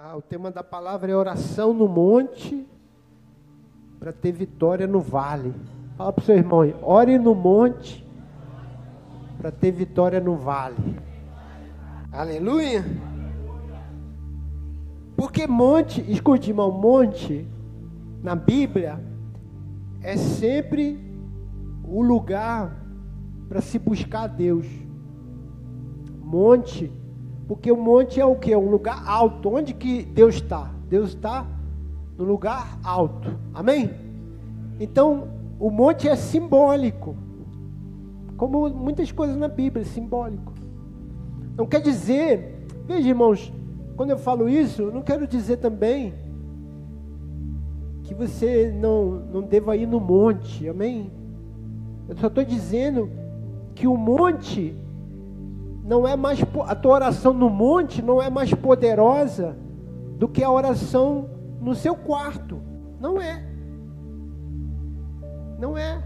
Ah, o tema da palavra é oração no monte para ter vitória no vale. Fala para o seu irmão aí, ore no monte para ter vitória no vale. Aleluia. Porque monte, escute irmão, monte na Bíblia é sempre o lugar para se buscar a Deus. Monte porque o monte é o que? Um lugar alto. Onde que Deus está? Deus está no lugar alto. Amém? Então, o monte é simbólico. Como muitas coisas na Bíblia, é simbólico. Não quer dizer, veja irmãos, quando eu falo isso, não quero dizer também que você não, não deva ir no monte, amém? Eu só estou dizendo que o monte não é mais a tua oração no monte não é mais poderosa do que a oração no seu quarto. Não é. Não é.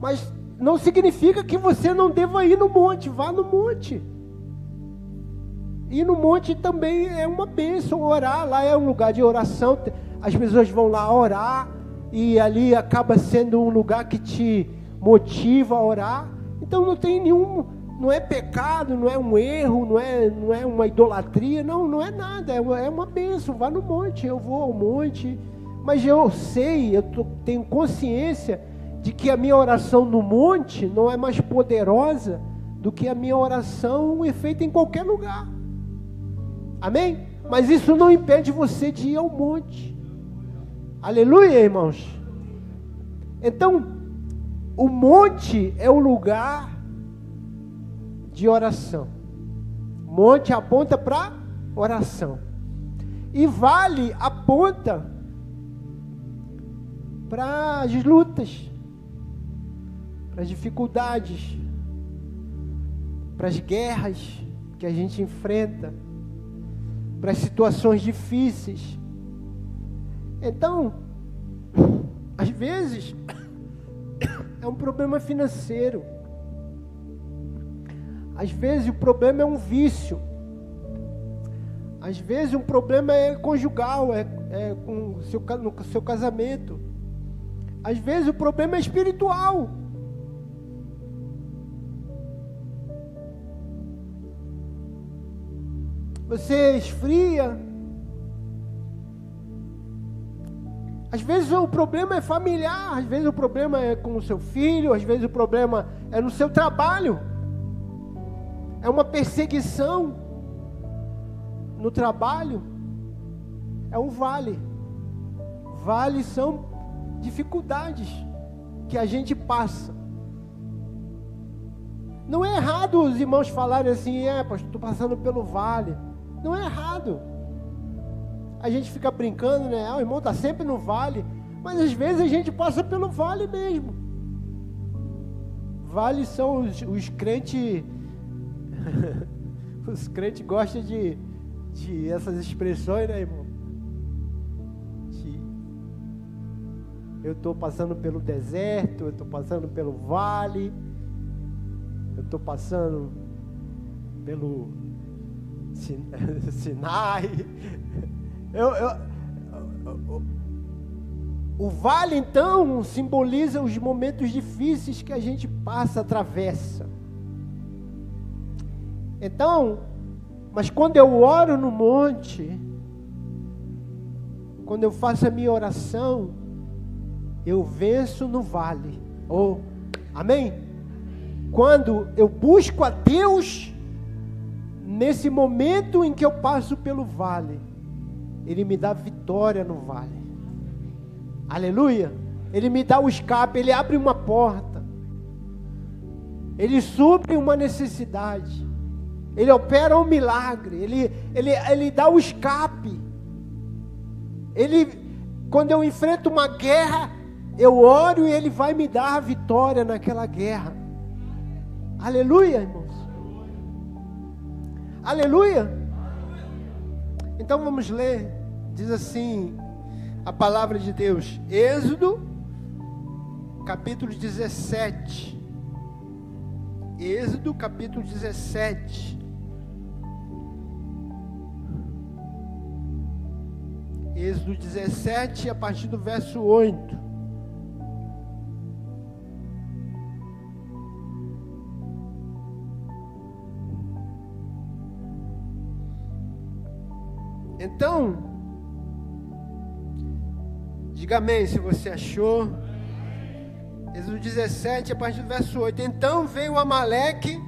Mas não significa que você não deva ir no monte, vá no monte. Ir no monte também é uma bênção, orar lá é um lugar de oração. As pessoas vão lá orar e ali acaba sendo um lugar que te motiva a orar. Então não tem nenhum não é pecado, não é um erro, não é, não é uma idolatria, não, não é nada, é uma, é uma bênção. Vá no monte, eu vou ao monte, mas eu sei, eu tô, tenho consciência de que a minha oração no monte não é mais poderosa do que a minha oração feita em qualquer lugar. Amém? Mas isso não impede você de ir ao monte. Aleluia, irmãos. Então, o monte é o lugar de oração. Monte aponta para oração. E vale aponta para as lutas, para as dificuldades, para as guerras que a gente enfrenta, para as situações difíceis. Então, às vezes, é um problema financeiro. Às vezes o problema é um vício. Às vezes um problema é conjugal, é, é com seu, no seu casamento. Às vezes o problema é espiritual. Você esfria. Às vezes o problema é familiar, às vezes o problema é com o seu filho, às vezes o problema é no seu trabalho é uma perseguição no trabalho, é um vale. Vale são dificuldades que a gente passa. Não é errado os irmãos falarem assim, é, pastor, estou passando pelo vale. Não é errado. A gente fica brincando, né? Ah, o irmão está sempre no vale. Mas às vezes a gente passa pelo vale mesmo. Vale são os, os crentes Os crentes gostam de, de essas expressões, né, irmão? De, eu estou passando pelo deserto, eu estou passando pelo vale, eu estou passando pelo Sinai. Eu, eu, o vale, então, simboliza os momentos difíceis que a gente passa, atravessa. Então, mas quando eu oro no monte, quando eu faço a minha oração, eu venço no vale. Oh, amém? Quando eu busco a Deus, nesse momento em que eu passo pelo vale, Ele me dá vitória no vale. Aleluia! Ele me dá o escape, Ele abre uma porta, Ele supre uma necessidade. Ele opera um milagre, ele, ele, ele dá o escape. Ele, quando eu enfrento uma guerra, eu oro e ele vai me dar a vitória naquela guerra. Aleluia, irmãos. Aleluia. Então vamos ler. Diz assim a palavra de Deus, Êxodo, capítulo 17. Êxodo, capítulo 17. Êxodo 17, a partir do verso 8. Então, diga amém se você achou. Êxodo 17, a partir do verso 8. Então veio Amaleque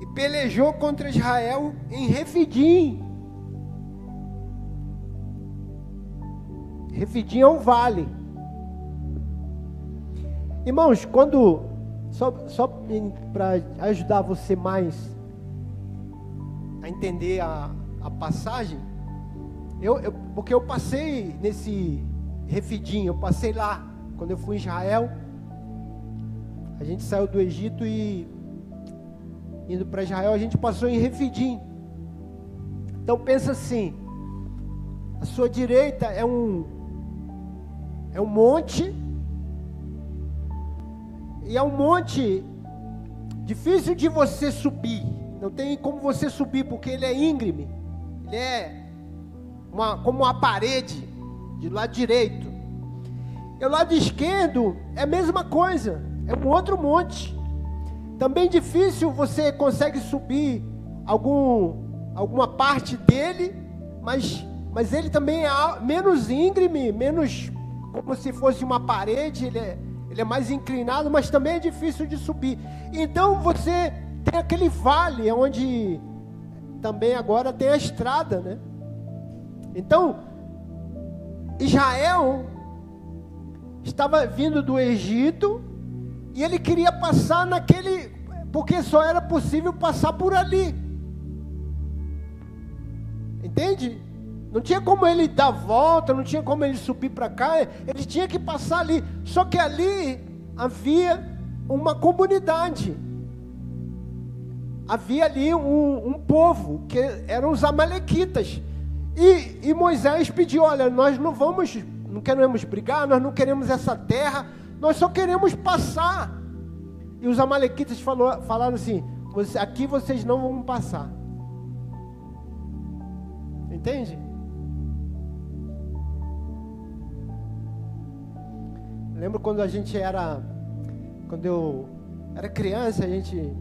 e pelejou contra Israel em Refidim. Refidim é um vale. Irmãos, quando. Só, só para ajudar você mais a entender a, a passagem, eu, eu, porque eu passei nesse Refidim, eu passei lá, quando eu fui em Israel. A gente saiu do Egito e indo para Israel, a gente passou em Refidim. Então pensa assim, a sua direita é um é um monte e é um monte difícil de você subir. Não tem como você subir porque ele é íngreme. Ele é uma, como uma parede de lado direito. E o lado esquerdo é a mesma coisa, é um outro monte. Também difícil você consegue subir algum, alguma parte dele, mas, mas ele também é menos íngreme, menos como se fosse uma parede, ele é, ele é mais inclinado, mas também é difícil de subir. Então você tem aquele vale onde também agora tem a estrada, né? Então, Israel estava vindo do Egito e ele queria passar naquele, porque só era possível passar por ali. Entende? Não tinha como ele dar volta, não tinha como ele subir para cá, ele tinha que passar ali. Só que ali havia uma comunidade. Havia ali um, um povo, que eram os amalequitas. E, e Moisés pediu: Olha, nós não vamos, não queremos brigar, nós não queremos essa terra, nós só queremos passar. E os amalequitas falou, falaram assim: Aqui vocês não vão passar. Entende? Lembro quando a gente era, quando eu era criança, a gente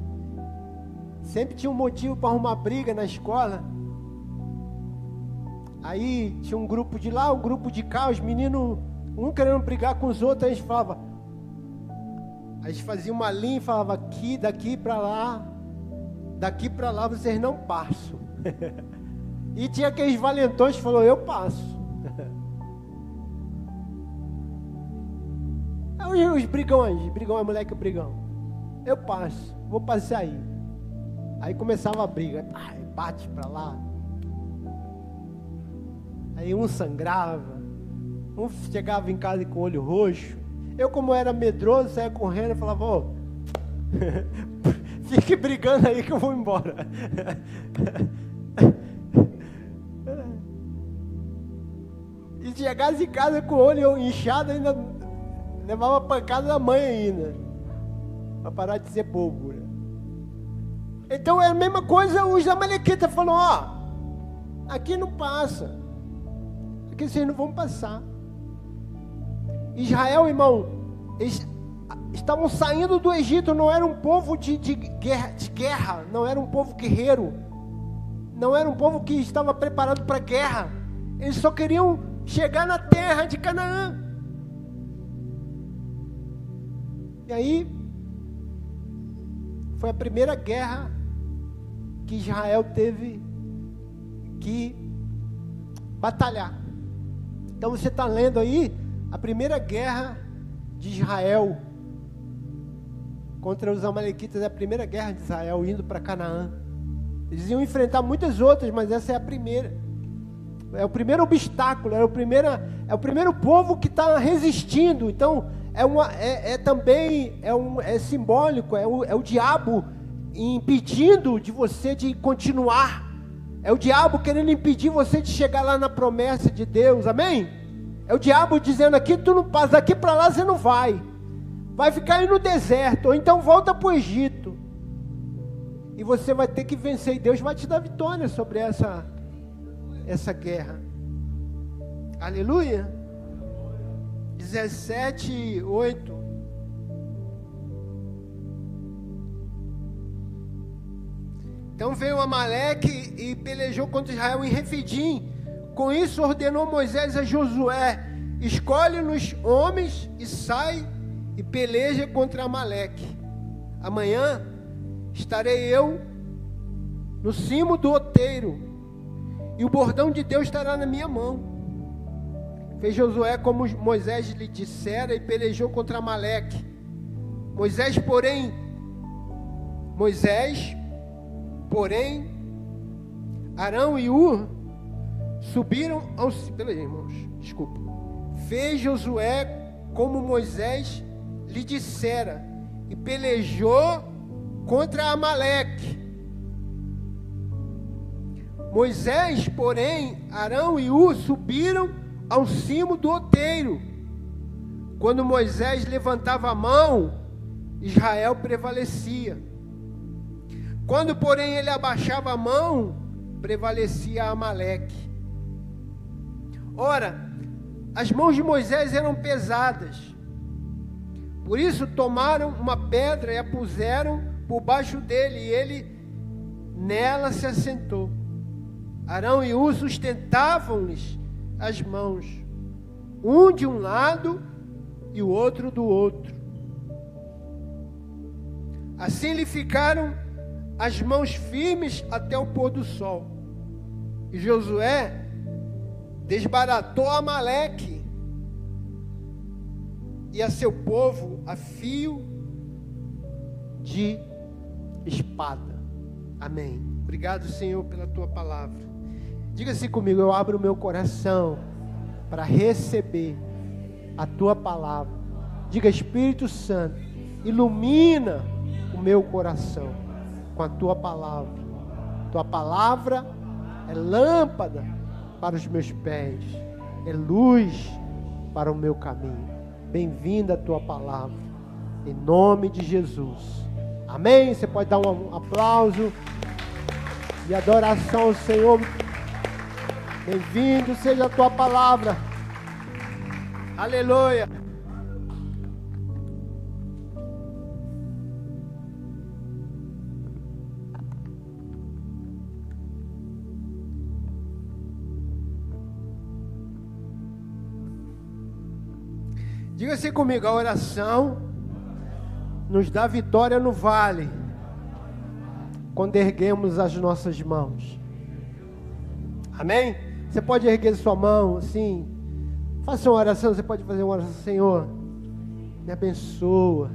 sempre tinha um motivo para arrumar briga na escola. Aí tinha um grupo de lá, um grupo de cá, os meninos, um querendo brigar com os outros, a gente falava. A gente fazia uma linha e falava aqui, daqui para lá, daqui para lá vocês não passam. e tinha aqueles valentões que falou, eu passo. Aí os brigões, brigão é moleque brigão. Eu passo, vou passar aí. Aí começava a briga, bate para lá, Aí um sangrava, um chegava em casa com o olho roxo. Eu, como era medroso, saía correndo e falava, ô, fique brigando aí que eu vou embora. e chegasse em casa com o olho inchado, ainda levava pancada da mãe ainda. Para parar de ser bobo. Né? Então é a mesma coisa, os amalequitas falam, ó, aqui não passa porque vocês não vão passar. Israel, irmão, eles estavam saindo do Egito, não era um povo de, de, guerra, de guerra, não era um povo guerreiro, não era um povo que estava preparado para guerra, eles só queriam chegar na terra de Canaã. E aí, foi a primeira guerra que Israel teve que batalhar. Então você está lendo aí a primeira guerra de Israel contra os Amalequitas, é a primeira guerra de Israel indo para Canaã. Eles iam enfrentar muitas outras, mas essa é a primeira. É o primeiro obstáculo, é o primeiro, é o primeiro povo que está resistindo. Então, é, uma, é, é também é, um, é simbólico, é o, é o diabo impedindo de você de continuar é o diabo querendo impedir você de chegar lá na promessa de Deus, amém? É o diabo dizendo aqui, tu não passa, daqui para lá você não vai. Vai ficar aí no deserto, ou então volta para o Egito. E você vai ter que vencer, e Deus vai te dar vitória sobre essa, essa guerra. Aleluia. 17, 8. Então veio Amaleque e pelejou contra Israel em Refidim. Com isso ordenou Moisés a Josué: Escolhe-nos homens e sai e peleja contra Amaleque. Amanhã estarei eu no cimo do outeiro, e o bordão de Deus estará na minha mão. Fez Josué como Moisés lhe dissera e pelejou contra Amaleque. Moisés, porém, Moisés, porém, Arão e Ur subiram aos. Peraí, irmãos, desculpa. Fez Josué como Moisés lhe dissera e pelejou contra Amaleque. Moisés, porém, Arão e U subiram ao cimo do outeiro. Quando Moisés levantava a mão, Israel prevalecia. Quando, porém, ele abaixava a mão, prevalecia Amaleque. Ora, as mãos de Moisés eram pesadas. Por isso tomaram uma pedra e a puseram por baixo dele, e ele nela se assentou. Arão e U sustentavam-lhes as mãos, um de um lado e o outro do outro. Assim lhe ficaram as mãos firmes até o pôr do sol. E Josué desbaratou Amaleque e a seu povo a fio de espada. Amém. Obrigado, Senhor, pela tua palavra. Diga assim comigo: eu abro o meu coração para receber a tua palavra. Diga, Espírito Santo, ilumina o meu coração com a tua palavra. Tua palavra é lâmpada para os meus pés, é luz para o meu caminho. Bem-vinda a tua palavra, em nome de Jesus. Amém? Você pode dar um aplauso e adoração ao Senhor. Bem-vindo seja a tua palavra. Aleluia. Diga assim comigo, a oração nos dá vitória no vale quando erguemos as nossas mãos. Amém? Você pode erguer sua mão assim. Faça uma oração. Você pode fazer uma oração, Senhor. Me abençoa.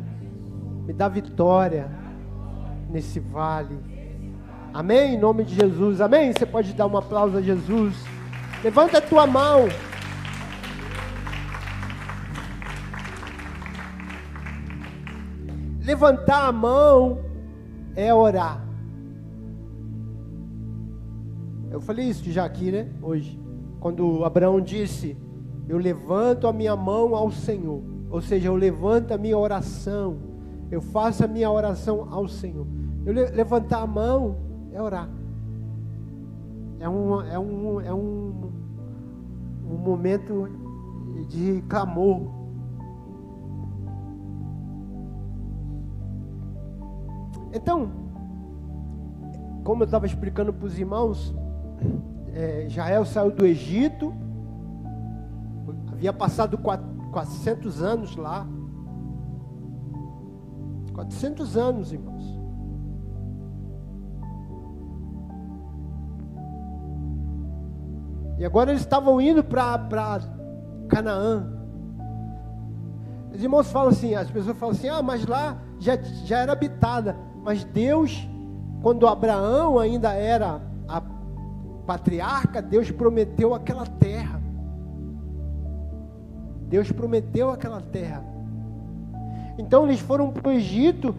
Me dá vitória nesse vale. Amém? Em nome de Jesus. Amém? Você pode dar um aplauso a Jesus. Levanta a tua mão. Levantar a mão é orar. Eu falei isso já aqui, né? Hoje. Quando Abraão disse: Eu levanto a minha mão ao Senhor. Ou seja, eu levanto a minha oração. Eu faço a minha oração ao Senhor. Eu le levantar a mão é orar. É um, é um, é um, um momento de clamor. Então, como eu estava explicando para os irmãos, é, saiu do Egito, havia passado 400 anos lá. 400 anos, irmãos. E agora eles estavam indo para Canaã. Os irmãos falam assim, as pessoas falam assim, ah, mas lá já, já era habitada. Mas Deus, quando Abraão ainda era a patriarca, Deus prometeu aquela terra. Deus prometeu aquela terra. Então eles foram para o Egito,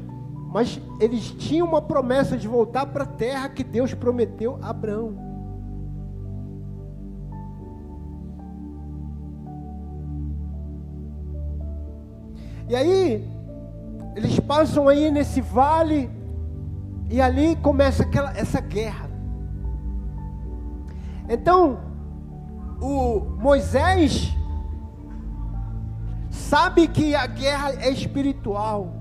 mas eles tinham uma promessa de voltar para a terra que Deus prometeu a Abraão. E aí, eles passam aí nesse vale, e ali começa aquela, essa guerra. Então, o Moisés sabe que a guerra é espiritual.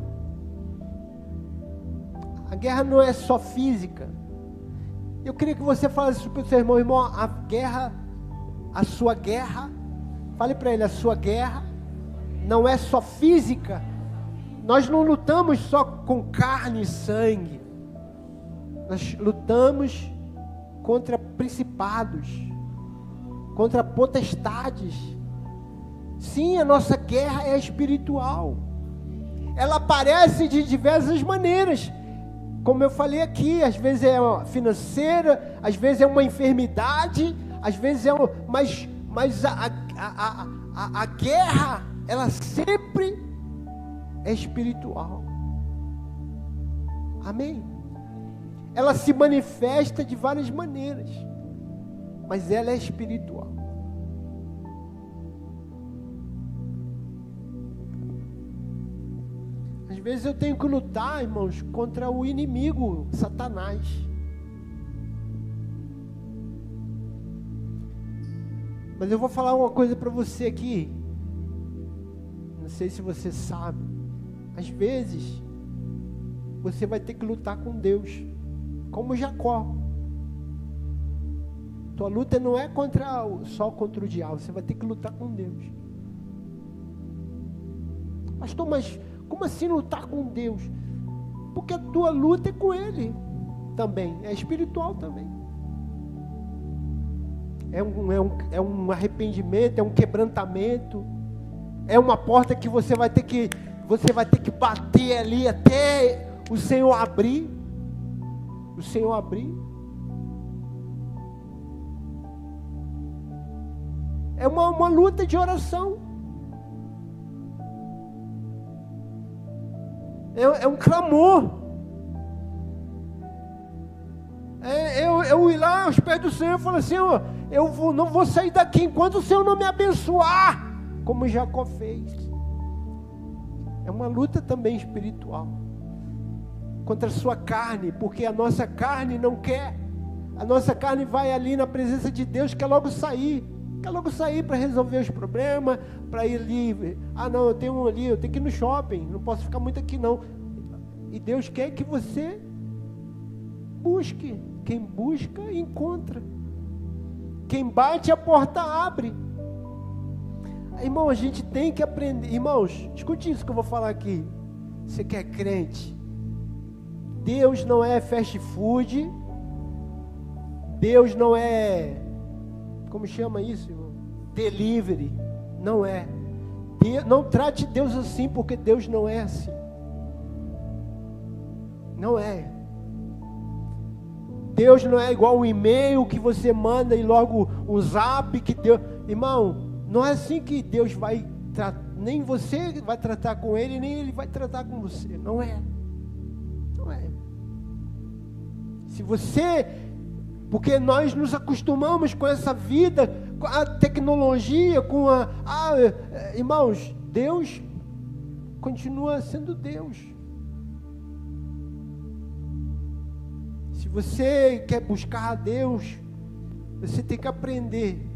A guerra não é só física. Eu queria que você falasse para o seu irmão, irmão, a guerra, a sua guerra, fale para ele, a sua guerra não é só física. Nós não lutamos só com carne e sangue. Nós lutamos contra principados, contra potestades. Sim, a nossa guerra é espiritual. Ela aparece de diversas maneiras. Como eu falei aqui, às vezes é financeira, às vezes é uma enfermidade, às vezes é uma, mas, mas a, a, a, a guerra, ela sempre é espiritual. Amém? Ela se manifesta de várias maneiras, mas ela é espiritual. Às vezes eu tenho que lutar, irmãos, contra o inimigo, Satanás. Mas eu vou falar uma coisa para você aqui. Não sei se você sabe. Às vezes, você vai ter que lutar com Deus, como Jacó. Tua luta não é contra o, só contra o diabo, você vai ter que lutar com Deus. Pastor, mas como assim lutar com Deus? Porque a tua luta é com Ele também, é espiritual também. É um, é um, é um arrependimento, é um quebrantamento, é uma porta que você vai ter que você vai ter que bater ali até o Senhor abrir. O Senhor abrir. É uma, uma luta de oração. é, é um clamor. É, eu, eu ir lá aos pés do Senhor e falar assim: ó, eu vou, não vou sair daqui enquanto o Senhor não me abençoar, como Jacó fez. É uma luta também espiritual contra a sua carne, porque a nossa carne não quer. A nossa carne vai ali na presença de Deus, quer logo sair. Quer logo sair para resolver os problemas, para ir ali. Ah, não, eu tenho um ali, eu tenho que ir no shopping, não posso ficar muito aqui não. E Deus quer que você busque. Quem busca, encontra. Quem bate, a porta abre. Irmão, a gente tem que aprender. Irmãos, escute isso que eu vou falar aqui. Você que é crente. Deus não é fast food. Deus não é como chama isso, irmão? Delivery. Não é. Não trate Deus assim, porque Deus não é assim. Não é. Deus não é igual um e-mail que você manda e logo um zap que Deus. Irmão, não é assim que Deus vai tratar. Nem você vai tratar com ele, nem ele vai tratar com você. Não é. Não é. Se você porque nós nos acostumamos com essa vida, com a tecnologia, com a. a irmãos, Deus continua sendo Deus. Se você quer buscar a Deus, você tem que aprender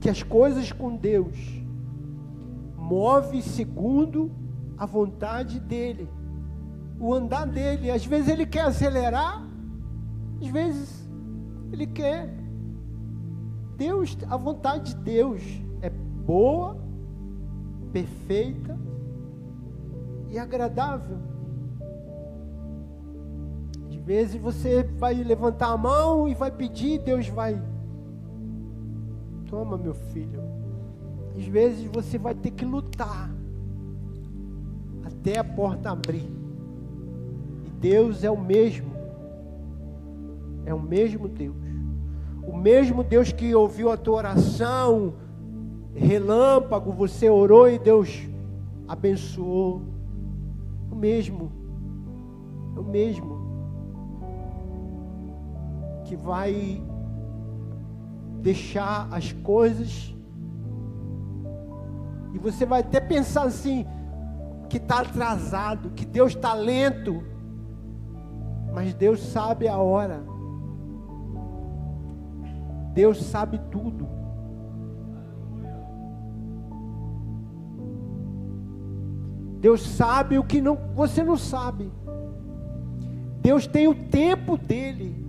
que as coisas com Deus move segundo a vontade dele o andar dele. Às vezes ele quer acelerar, às vezes ele quer. Deus, a vontade de Deus é boa, perfeita e agradável. Às vezes você vai levantar a mão e vai pedir, Deus vai. Toma, meu filho. Às vezes você vai ter que lutar até a porta abrir. Deus é o mesmo. É o mesmo Deus. O mesmo Deus que ouviu a tua oração, relâmpago, você orou e Deus abençoou. O mesmo. É o mesmo. Que vai deixar as coisas. E você vai até pensar assim, que está atrasado, que Deus está lento. Mas Deus sabe a hora. Deus sabe tudo. Deus sabe o que não, você não sabe. Deus tem o tempo dele,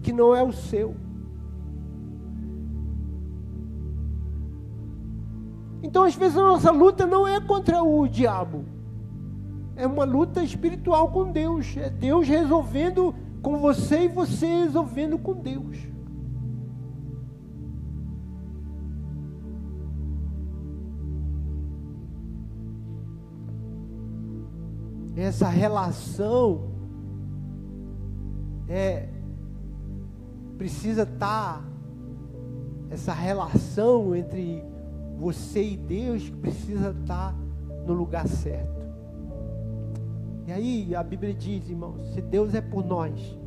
que não é o seu. Então, às vezes, a nossa luta não é contra o diabo, é uma luta espiritual com Deus. É Deus resolvendo com você e você resolvendo com Deus. Essa relação é precisa estar tá, essa relação entre você e Deus precisa estar tá no lugar certo. E aí a Bíblia diz, irmãos, se Deus é por nós,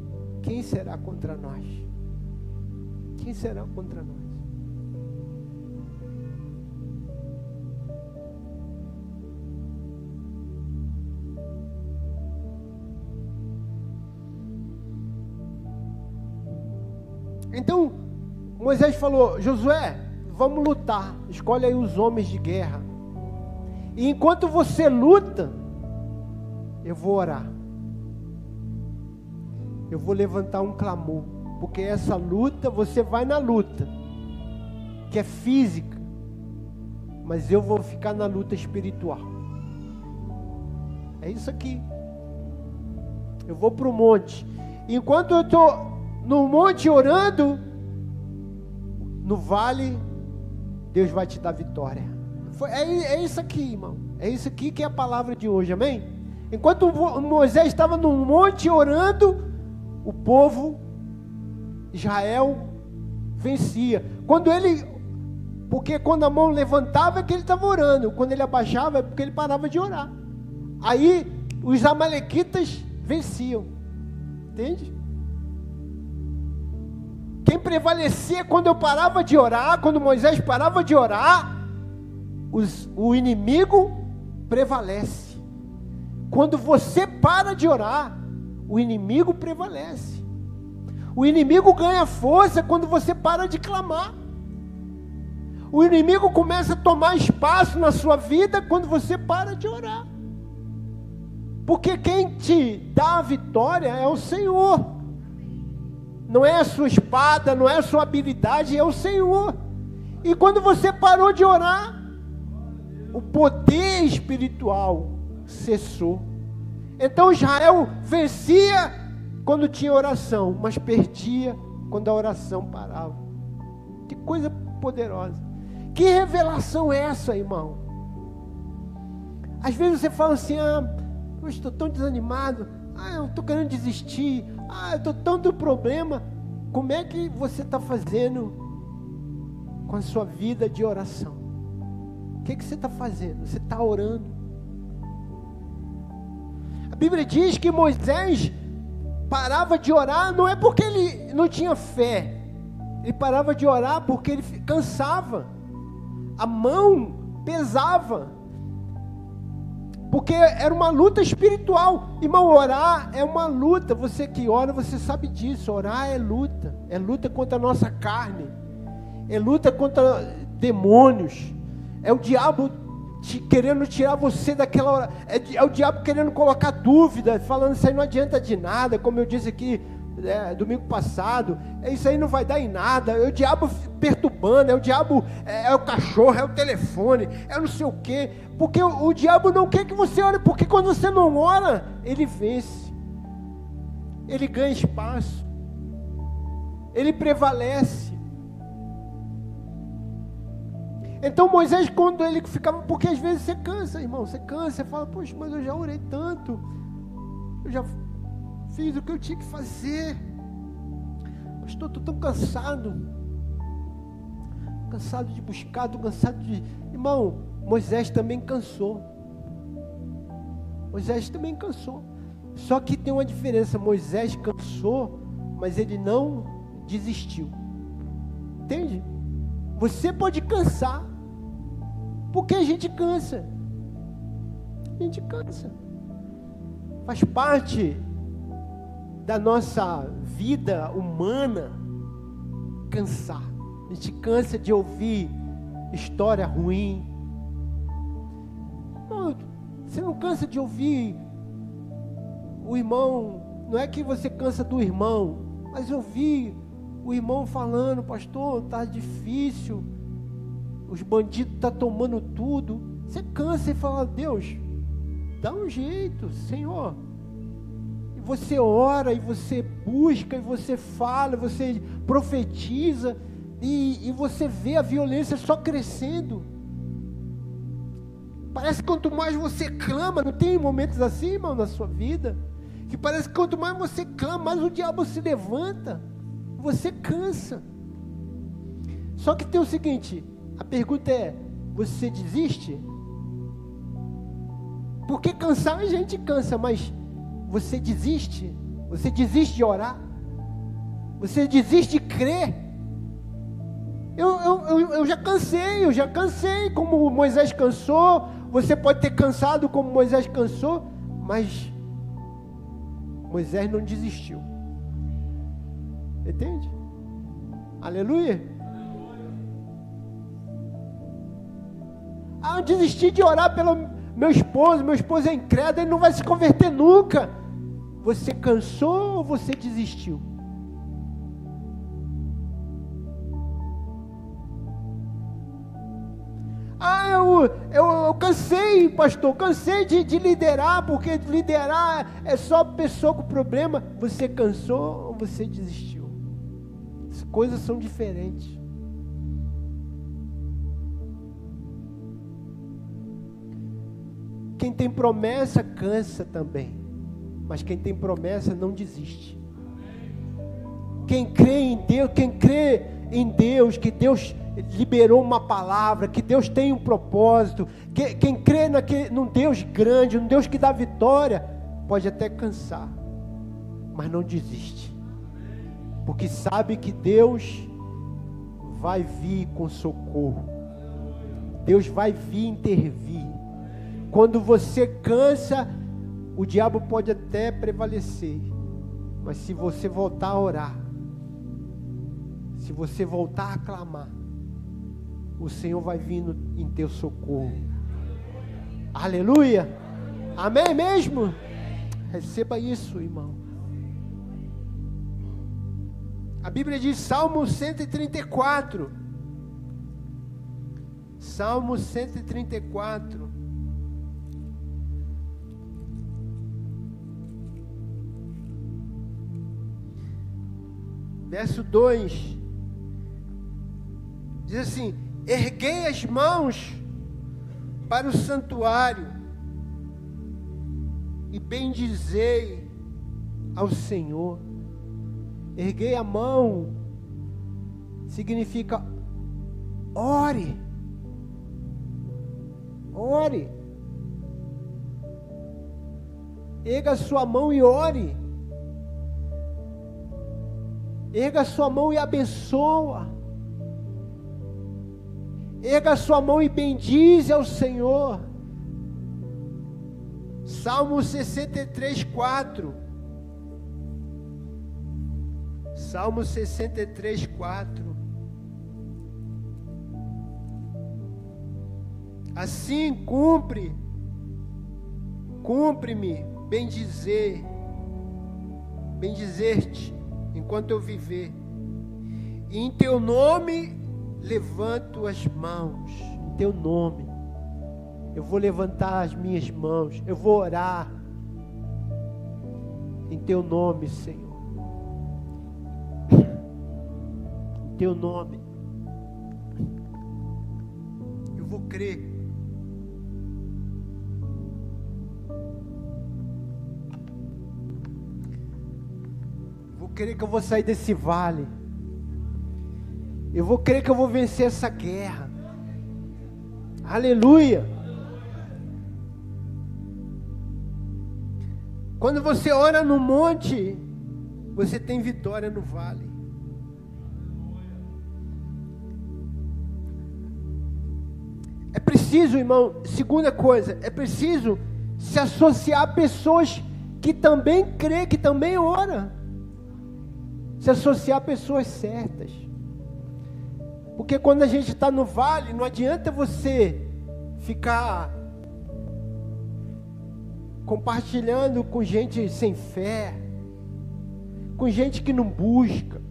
quem será contra nós? Quem será contra nós? Então, Moisés falou: Josué, vamos lutar. Escolhe aí os homens de guerra. E enquanto você luta, eu vou orar. Eu vou levantar um clamor, porque essa luta, você vai na luta, que é física, mas eu vou ficar na luta espiritual. É isso aqui. Eu vou para o monte. Enquanto eu estou no monte orando, no vale, Deus vai te dar vitória. É, é isso aqui, irmão. É isso aqui que é a palavra de hoje, amém? Enquanto Moisés estava no monte orando, o povo Israel vencia. Quando ele, porque quando a mão levantava é que ele estava orando, quando ele abaixava é porque ele parava de orar. Aí os amalequitas venciam, entende? Quem prevalecia quando eu parava de orar, quando Moisés parava de orar, os, o inimigo prevalece. Quando você para de orar, o inimigo prevalece. O inimigo ganha força quando você para de clamar. O inimigo começa a tomar espaço na sua vida quando você para de orar. Porque quem te dá a vitória é o Senhor. Não é a sua espada, não é a sua habilidade, é o Senhor. E quando você parou de orar, o poder espiritual cessou. Então Israel vencia quando tinha oração, mas perdia quando a oração parava. Que coisa poderosa. Que revelação é essa, irmão? Às vezes você fala assim: ah, eu estou tão desanimado, ah, eu estou querendo desistir, ah, eu estou tanto problema. Como é que você está fazendo com a sua vida de oração? O que, que você está fazendo? Você está orando? A Bíblia diz que Moisés parava de orar não é porque ele não tinha fé, ele parava de orar porque ele cansava, a mão pesava, porque era uma luta espiritual. Irmão, orar é uma luta. Você que ora, você sabe disso. Orar é luta, é luta contra a nossa carne, é luta contra demônios, é o diabo te, querendo tirar você daquela hora. É, é, o diabo querendo colocar dúvida, falando isso aí não adianta de nada, como eu disse aqui é, domingo passado. É, isso aí não vai dar em nada. É o diabo perturbando, é o diabo, é, é o cachorro, é o telefone, é não sei o quê. Porque o, o diabo não quer que você ore, porque quando você não ora, ele vence. Ele ganha espaço. Ele prevalece. Então Moisés, quando ele ficava, porque às vezes você cansa, irmão, você cansa, você fala, poxa, mas eu já orei tanto, eu já fiz o que eu tinha que fazer, mas estou tão cansado, cansado de buscar, estou cansado de. Irmão, Moisés também cansou. Moisés também cansou. Só que tem uma diferença: Moisés cansou, mas ele não desistiu. Entende? Você pode cansar, porque a gente cansa. A gente cansa. Faz parte da nossa vida humana cansar. A gente cansa de ouvir história ruim. Não, você não cansa de ouvir o irmão. Não é que você cansa do irmão, mas ouvir o irmão falando, pastor, tá difícil. Os bandidos estão tá tomando tudo. Você cansa e fala, Deus, dá um jeito, Senhor você ora e você busca e você fala, você profetiza e, e você vê a violência só crescendo. Parece que quanto mais você clama, não tem momentos assim, irmão, na sua vida? Que parece que quanto mais você clama, mais o diabo se levanta, você cansa. Só que tem o seguinte: a pergunta é: você desiste? Porque cansar a gente cansa, mas você desiste? Você desiste de orar? Você desiste de crer? Eu, eu, eu, já cansei, eu já cansei, como Moisés cansou. Você pode ter cansado como Moisés cansou, mas Moisés não desistiu. Entende? Aleluia. Ah, eu desisti de orar pelo meu esposo, meu esposo é incrédulo, ele não vai se converter nunca. Você cansou ou você desistiu? Ah, eu, eu, eu cansei, pastor, cansei de, de liderar, porque liderar é só pessoa com problema. Você cansou ou você desistiu? As coisas são diferentes. Quem tem promessa cansa também. Mas quem tem promessa não desiste. Quem crê em Deus, quem crê em Deus, que Deus liberou uma palavra, que Deus tem um propósito, que, quem crê naquele, num Deus grande, num Deus que dá vitória, pode até cansar, mas não desiste, porque sabe que Deus vai vir com socorro, Deus vai vir intervir. Quando você cansa, o diabo pode até prevalecer, mas se você voltar a orar, se você voltar a clamar, o Senhor vai vindo em teu socorro. Aleluia. Amém mesmo? Receba isso, irmão. A Bíblia diz Salmo 134. Salmo 134. Verso 2, diz assim: Erguei as mãos para o santuário e bendizei ao Senhor. Erguei a mão significa ore. Ore. Erga a sua mão e ore. Erga sua mão e abençoa. Erga sua mão e bendize ao Senhor. Salmo 63, 4. Salmo 63, 4. Assim cumpre, cumpre-me, bendizer, bendizer-te enquanto eu viver. E em teu nome levanto as mãos. Em teu nome. Eu vou levantar as minhas mãos. Eu vou orar. Em teu nome, Senhor. Em teu nome. Eu vou crer. Crer que eu vou sair desse vale. Eu vou crer que eu vou vencer essa guerra. Aleluia. Quando você ora no monte, você tem vitória no vale. É preciso, irmão, segunda coisa, é preciso se associar a pessoas que também crê, que também ora se associar a pessoas certas. Porque quando a gente está no vale, não adianta você ficar compartilhando com gente sem fé, com gente que não busca.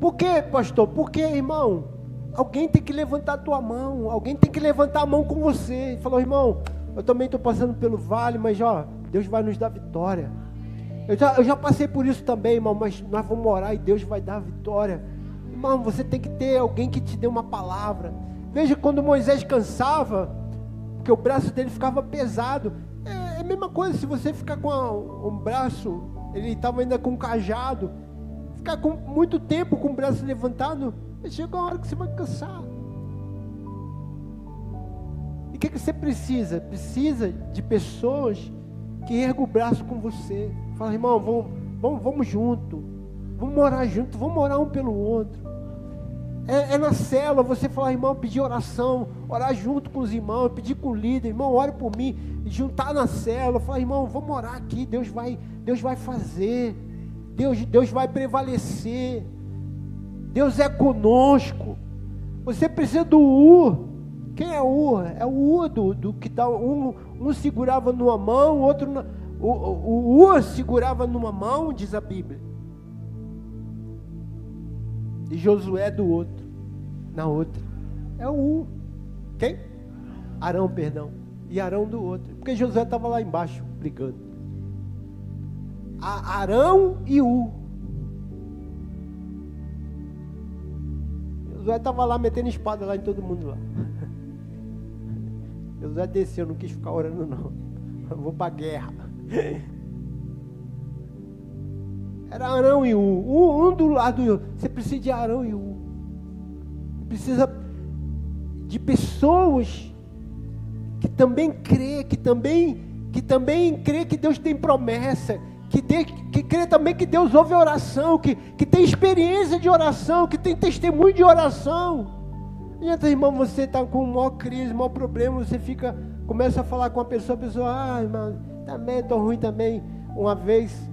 Por quê, pastor? Porque, irmão, alguém tem que levantar a tua mão, alguém tem que levantar a mão com você. Falou, irmão, eu também estou passando pelo vale, mas ó, Deus vai nos dar vitória. Eu já, eu já passei por isso também, irmão, mas nós vamos orar e Deus vai dar a vitória. Irmão, você tem que ter alguém que te dê uma palavra. Veja quando Moisés cansava, porque o braço dele ficava pesado. É, é a mesma coisa se você ficar com a, um braço, ele estava ainda com um cajado, ficar com muito tempo com o braço levantado, chega uma hora que você vai cansar. E o que, que você precisa? Precisa de pessoas que ergam o braço com você. Fala, irmão, vamos, vamos, vamos junto. Vamos morar junto, vamos morar um pelo outro. É, é, na célula você falar, irmão, pedir oração, orar junto com os irmãos, pedir com o líder, irmão, ore por mim, juntar na célula, falar, irmão, vamos orar aqui, Deus vai, Deus vai fazer, Deus, Deus vai prevalecer, Deus é conosco. Você precisa do U. Quem é o U? É o U do, do que dá um, um segurava numa mão, outro na, o, o, segurava numa mão, diz a Bíblia e Josué do outro, na outra. É o U. Quem? Arão, perdão. E Arão do outro. Porque Josué estava lá embaixo brigando. A Arão e U. Josué estava lá metendo espada lá em todo mundo lá. Josué desceu, não quis ficar orando não. Eu vou para a guerra. Era Arão e U. Um, um do lado do outro. Você precisa de Arão e U. Precisa de pessoas que também crê, que também, que também crê que Deus tem promessa, que, de, que crê também que Deus ouve oração, que, que tem experiência de oração, que tem testemunho de oração. E então, irmão, você está com maior crise, maior problema, você fica, começa a falar com a pessoa, a pessoa, ah, irmão, também estou ruim também. Uma vez,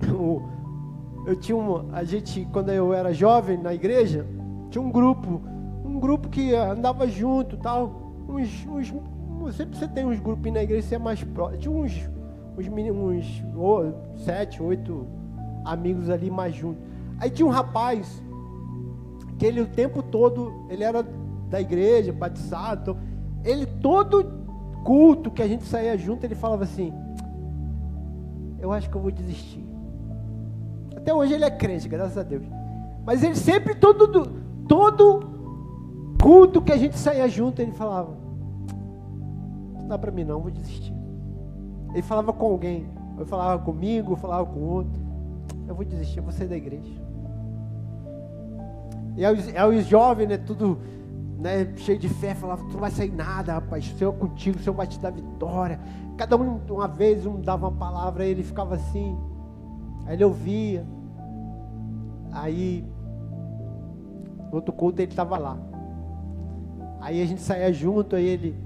eu tinha um, a gente quando eu era jovem na igreja tinha um grupo, um grupo que andava junto, tal, uns, uns sempre você tem uns grupinhos na igreja, você é mais próximo. Tinha uns, uns, uns oh, sete, oito amigos ali mais juntos. Aí tinha um rapaz que ele o tempo todo ele era da igreja, batizado, então, ele todo culto que a gente saía junto, ele falava assim: Eu acho que eu vou desistir. Até hoje ele é crente, graças a Deus. Mas ele sempre, todo, todo culto que a gente saía junto, ele falava: Não dá para mim não, vou desistir. Ele falava com alguém, eu falava comigo, eu falava com outro. Eu vou desistir, eu vou sair da igreja. E aí os, aí os jovens, né, tudo né, cheio de fé, falava, tu não vai sair nada, rapaz, o Senhor é contigo, o Senhor vai te dar vitória. Cada um, uma vez, um dava uma palavra, ele ficava assim, aí ele ouvia, Aí, no outro culto ele estava lá. Aí a gente saía junto, aí ele,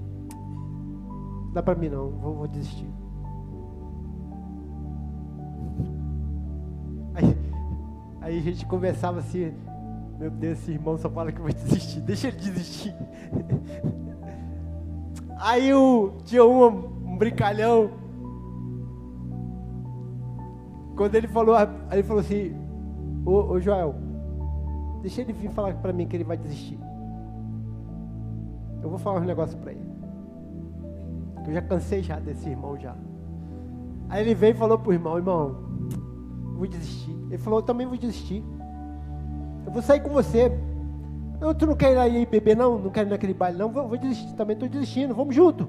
dá para mim não, vou, vou desistir. Aí, aí a gente conversava assim, meu Deus, esse irmão só fala que vai desistir, deixa ele desistir. Aí o, tinha um, um brincalhão, quando ele falou, ele falou assim, Ô, ô Joel, deixa ele vir falar para mim que ele vai desistir. Eu vou falar um negócio para ele. Eu já cansei já desse irmão já. Aí ele veio e falou pro irmão, irmão, vou desistir. Ele falou, eu também vou desistir. Eu vou sair com você. Eu, tu não quer ir aí beber não? Não quer ir naquele baile não? Vou, vou desistir também, estou desistindo, vamos junto.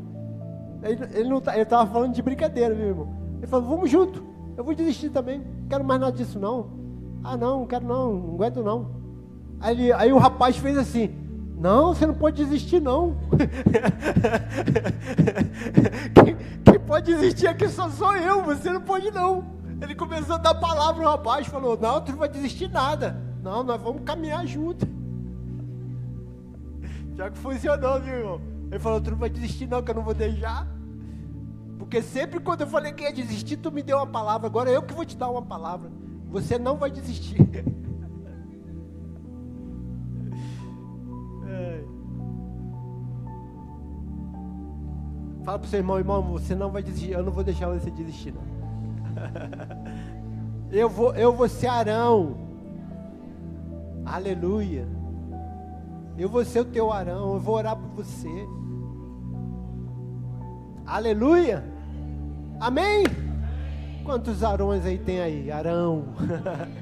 Ele, ele, não tá, ele tava falando de brincadeira, meu irmão. Ele falou, vamos junto. Eu vou desistir também. Não quero mais nada disso não. Ah, não, não quero não, não aguento não. Aí, ele, aí o rapaz fez assim: Não, você não pode desistir não. quem, quem, pode desistir aqui só sou eu, você não pode não. Ele começou a dar palavra ao rapaz, falou: Não, tu não vai desistir nada. Não, nós vamos caminhar junto. Já que funcionou, viu, irmão? Ele falou: Tu não vai desistir não, que eu não vou deixar. Porque sempre quando eu falei que ia desistir, tu me deu uma palavra. Agora eu que vou te dar uma palavra. Você não vai desistir. Fala pro seu irmão, irmão, você não vai desistir, eu não vou deixar você desistir. Não. Eu vou, eu vou ser Arão. Aleluia. Eu vou ser o teu Arão, eu vou orar por você. Aleluia. Amém? Quantos Arões aí tem aí? Arão.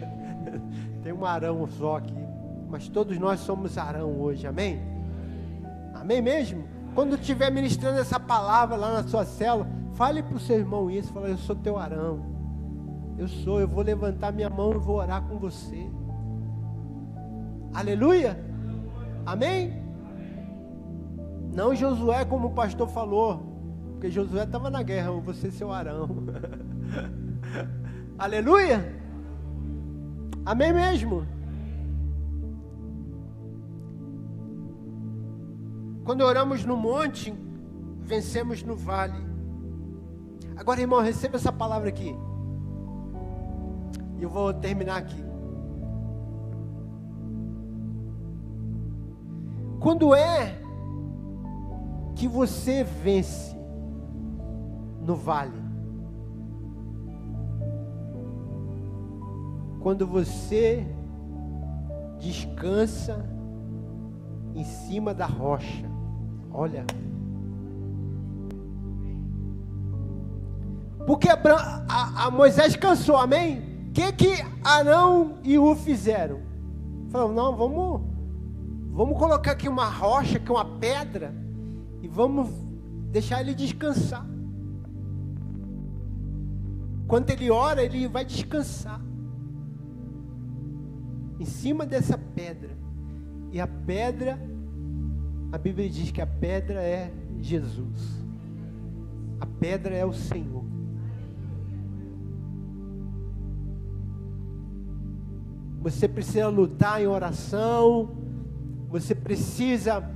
tem um Arão só aqui. Mas todos nós somos Arão hoje, amém? Amém mesmo? Quando estiver ministrando essa palavra lá na sua cela, fale para o seu irmão isso, fala, eu sou teu Arão. Eu sou, eu vou levantar minha mão e vou orar com você. Aleluia? Amém? Não Josué, como o pastor falou, porque Josué estava na guerra, você seu Arão. Aleluia? Amém mesmo? Quando oramos no monte, vencemos no vale. Agora, irmão, receba essa palavra aqui. E eu vou terminar aqui. Quando é que você vence no vale? Quando você descansa em cima da rocha. Olha. Porque a, a, a Moisés cansou, amém? O que que Arão e U fizeram? Falaram, não, vamos, vamos colocar aqui uma rocha, que é uma pedra, e vamos deixar ele descansar. Quando ele ora, ele vai descansar em cima dessa pedra. E a pedra, a Bíblia diz que a pedra é Jesus. A pedra é o Senhor. Você precisa lutar em oração. Você precisa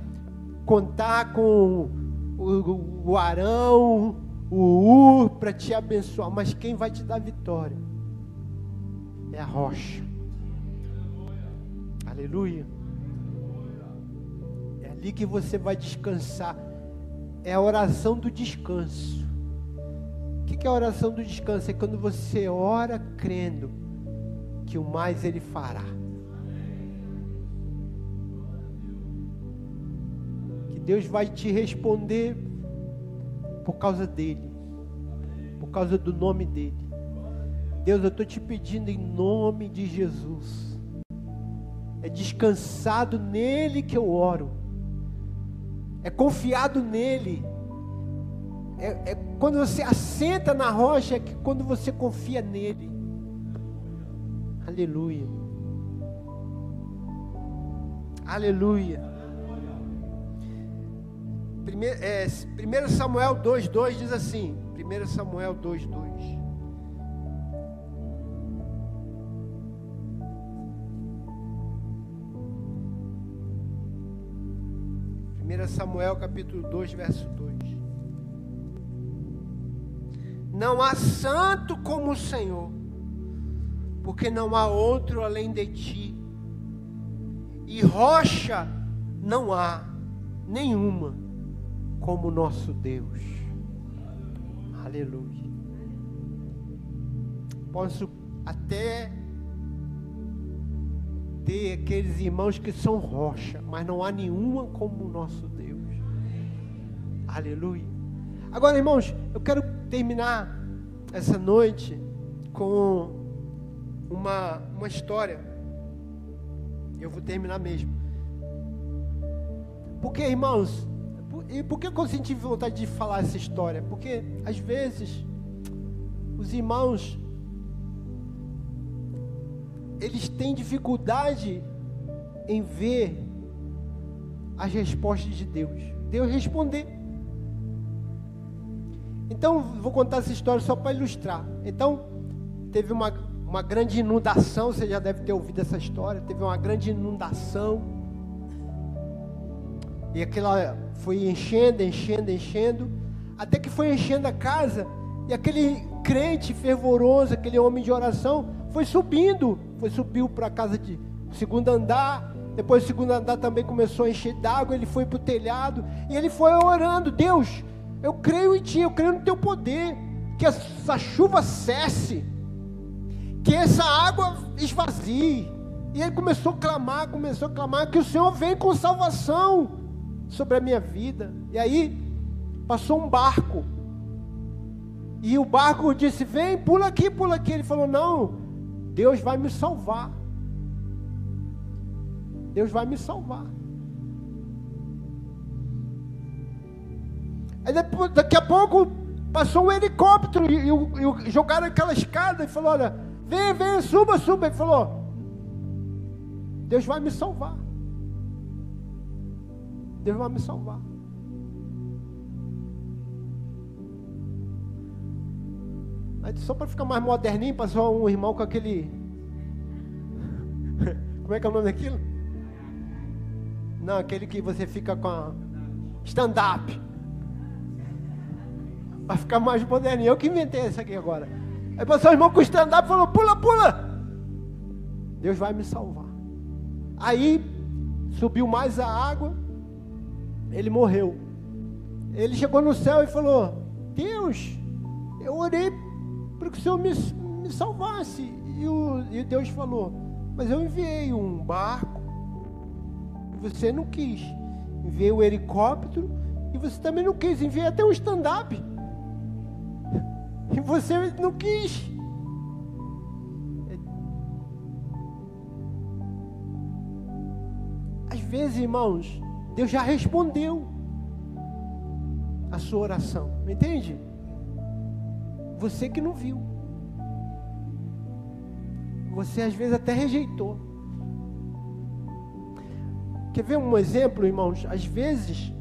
contar com o, o Arão, o Ur para te abençoar. Mas quem vai te dar vitória é a rocha. Aleluia ali que você vai descansar. É a oração do descanso. O que é a oração do descanso? É quando você ora crendo que o mais Ele fará. Deus vai te responder por causa dele, por causa do nome dele. Deus, eu estou te pedindo em nome de Jesus. É descansado nele que eu oro é confiado nele. É, é, quando você assenta na rocha, é que quando você confia nele. Aleluia. Aleluia. Primeiro, é, 1 Samuel 2,2 diz assim: 1 Samuel 2,2. 1 Samuel capítulo 2, verso 2. Não há santo como o Senhor, porque não há outro além de ti, e rocha não há nenhuma como nosso Deus. Aleluia. Posso até ter aqueles irmãos que são rocha, mas não há nenhuma como o nosso Deus. Aleluia. Agora, irmãos, eu quero terminar essa noite com uma, uma história. Eu vou terminar mesmo. Porque, irmãos, e por que eu senti vontade de falar essa história? Porque às vezes os irmãos eles têm dificuldade em ver as respostas de Deus. Deus responder. Então, vou contar essa história só para ilustrar. Então, teve uma, uma grande inundação, você já deve ter ouvido essa história. Teve uma grande inundação. E aquela foi enchendo, enchendo, enchendo. Até que foi enchendo a casa. E aquele crente fervoroso, aquele homem de oração, foi subindo, foi subiu para a casa de segundo andar, Depois o segundo andar também começou a encher d'água, ele foi para o telhado e ele foi orando, Deus, eu creio em Ti, eu creio no Teu poder, que essa chuva cesse, que essa água esvazie. E ele começou a clamar, começou a clamar que o Senhor vem com salvação sobre a minha vida. E aí passou um barco. E o barco disse: Vem, pula aqui, pula aqui. Ele falou: Não, Deus vai me salvar. Deus vai me salvar. Aí depois, daqui a pouco passou um helicóptero e, e, e jogaram aquela escada e falou: Olha, vem, vem, suba, suba. Ele falou: Deus vai me salvar. Deus vai me salvar. Aí, só para ficar mais moderninho, passou um irmão com aquele. Como é que é o nome daquilo? Não, aquele que você fica com a stand-up. Vai ficar mais moderninho. Eu que inventei isso aqui agora. Aí passou o irmão com stand-up e falou: pula, pula. Deus vai me salvar. Aí subiu mais a água. Ele morreu. Ele chegou no céu e falou: Deus, eu orei para que o Senhor me, me salvasse. E, o, e Deus falou: Mas eu enviei um barco você não quis. Enviei o um helicóptero e você também não quis. Enviei até um stand-up e você não quis. Às vezes, irmãos, Deus já respondeu a sua oração, entende? Você que não viu. Você às vezes até rejeitou. Quer ver um exemplo, irmãos? Às vezes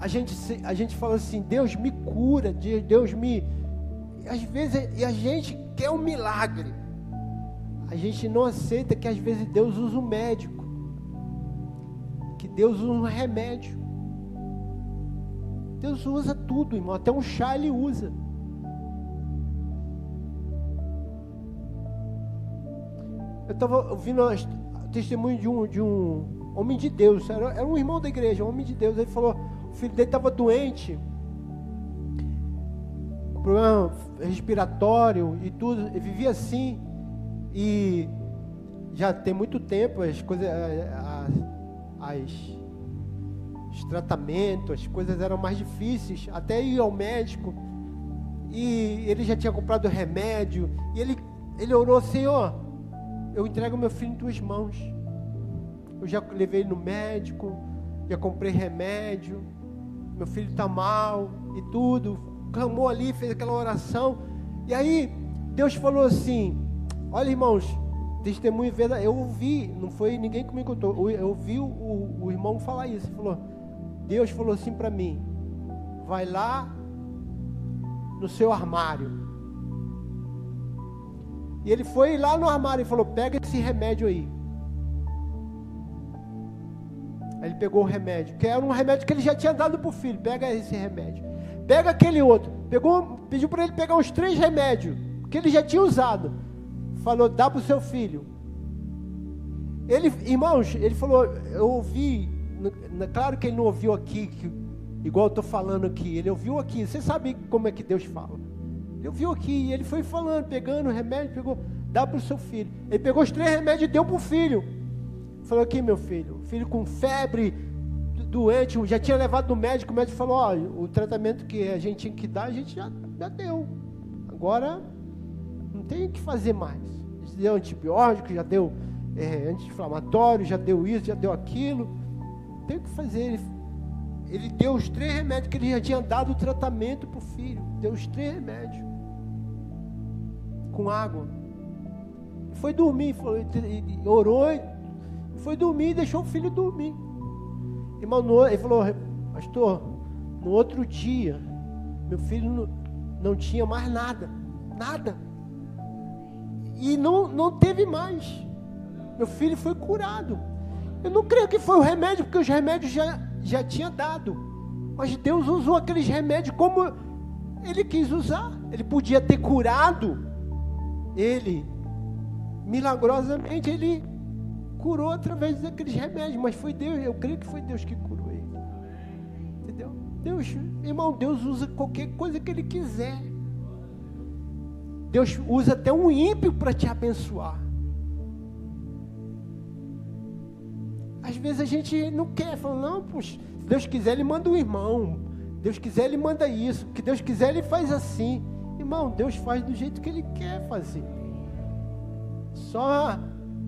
a gente, a gente fala assim, Deus me cura, Deus me. Às vezes e a gente quer um milagre. A gente não aceita que às vezes Deus usa um médico. Deus usa um remédio. Deus usa tudo, irmão. Até um chá ele usa. Eu estava ouvindo o testemunho de um, de um homem de Deus, era, era um irmão da igreja, um homem de Deus. Ele falou: o filho dele estava doente, problema respiratório e tudo, ele vivia assim, e já tem muito tempo as coisas, as, as, os tratamentos, as coisas eram mais difíceis, até ir ao médico, e ele já tinha comprado remédio, e ele, ele orou, Senhor, eu entrego meu filho em tuas mãos. Eu já levei ele no médico, já comprei remédio, meu filho está mal e tudo. Clamou ali, fez aquela oração. E aí Deus falou assim: Olha, irmãos, testemunho verdade. Eu ouvi, não foi ninguém que me contou. Eu ouvi o, o, o irmão falar isso. Falou: Deus falou assim para mim: Vai lá no seu armário e ele foi lá no armário e falou: Pega esse remédio aí. Aí ele pegou o remédio, que era um remédio que ele já tinha dado para o filho. Pega esse remédio. Pega aquele outro. Pegou, pediu para ele pegar uns três remédios que ele já tinha usado. Falou: Dá para o seu filho. Ele, irmãos, ele falou: Eu ouvi. Claro que ele não ouviu aqui, que, igual eu estou falando aqui. Ele ouviu aqui. Você sabe como é que Deus fala. Eu vi aqui, ele foi falando, pegando o remédio, pegou, dá para o seu filho. Ele pegou os três remédios e deu para o filho. Falou aqui, meu filho, filho com febre, doente, já tinha levado no médico, o médico falou, ó, o tratamento que a gente tinha que dar, a gente já, já deu. Agora tem que fazer mais. Já deu antibiótico, já deu é, anti-inflamatório, já deu isso, já deu aquilo. Tem que fazer. Ele, ele deu os três remédios que ele já tinha dado o tratamento para o filho. Deu os três remédios com água. Foi dormir, foi, orou, foi dormir e deixou o filho dormir. Irmão, ele falou, pastor, no outro dia, meu filho não, não tinha mais nada, nada. E não, não teve mais. Meu filho foi curado. Eu não creio que foi o remédio, porque os remédios já, já tinha dado. Mas Deus usou aqueles remédios como Ele quis usar. Ele podia ter curado ele, milagrosamente, ele curou através daqueles remédios, mas foi Deus, eu creio que foi Deus que curou ele. Entendeu? Deus, irmão, Deus usa qualquer coisa que Ele quiser. Deus usa até um ímpio para te abençoar. Às vezes a gente não quer, fala, não, puxa, se Deus quiser, Ele manda um irmão. Deus quiser, Ele manda isso. Que Deus quiser, Ele faz assim. Irmão, Deus faz do jeito que Ele quer fazer. Só,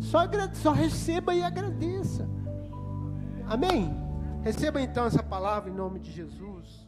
só, só receba e agradeça. Amém? Receba então essa palavra em nome de Jesus.